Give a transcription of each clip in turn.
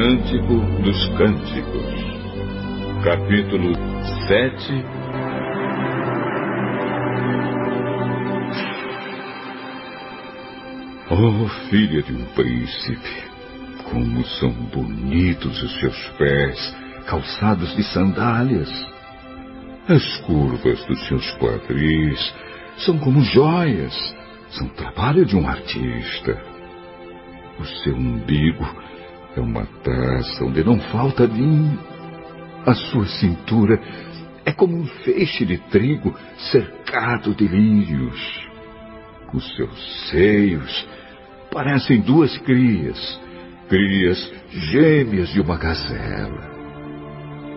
Cântico dos Cânticos, capítulo 7. Oh, filha de um príncipe, como são bonitos os seus pés, calçados de sandálias. As curvas dos seus quadris são como joias, são trabalho de um artista. O seu umbigo é uma taça onde não falta vinho. A sua cintura é como um feixe de trigo cercado de lírios. Os seus seios parecem duas crias, crias gêmeas de uma gazela.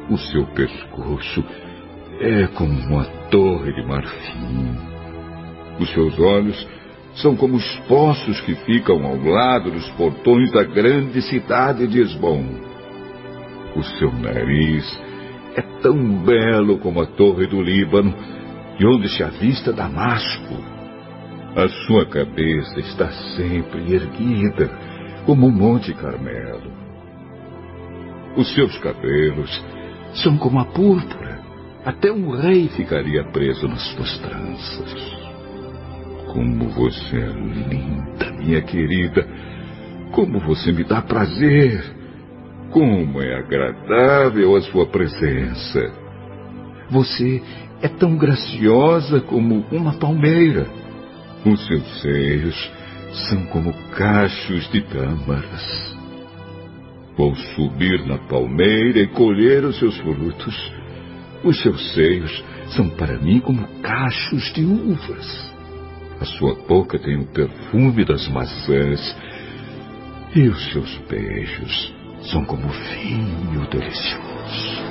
O seu pescoço é como uma torre de marfim. Os seus olhos são como os poços que ficam ao lado dos portões da grande cidade de Esbom. O seu nariz é tão belo como a torre do Líbano, de onde se avista Damasco. A sua cabeça está sempre erguida, como o Monte Carmelo. Os seus cabelos são como a púrpura. Até um rei ficaria preso nas suas tranças. Como você é linda, minha querida. Como você me dá prazer. Como é agradável a sua presença. Você é tão graciosa como uma palmeira. Os seus seios são como cachos de tâmaras. Vou subir na palmeira e colher os seus frutos. Os seus seios são para mim como cachos de uvas. A sua boca tem o perfume das maçãs. E os seus beijos são como vinho delicioso.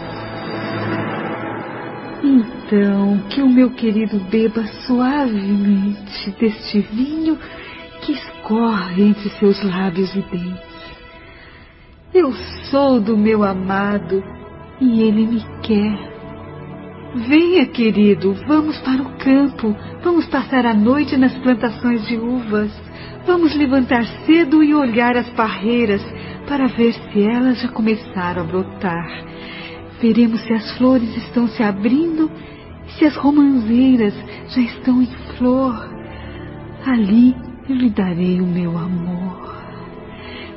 Então, que o meu querido beba suavemente deste vinho que escorre entre seus lábios e dentes. Eu sou do meu amado e ele me quer. Venha, querido, vamos para o campo. Vamos passar a noite nas plantações de uvas. Vamos levantar cedo e olhar as parreiras para ver se elas já começaram a brotar. Veremos se as flores estão se abrindo e se as romãzeiras já estão em flor. Ali eu lhe darei o meu amor.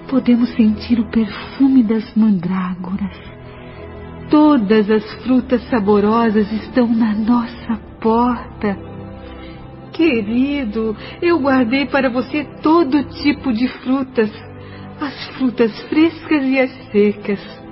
Podemos sentir o perfume das mandrágoras Todas as frutas saborosas estão na nossa porta. Querido, eu guardei para você todo tipo de frutas, as frutas frescas e as secas.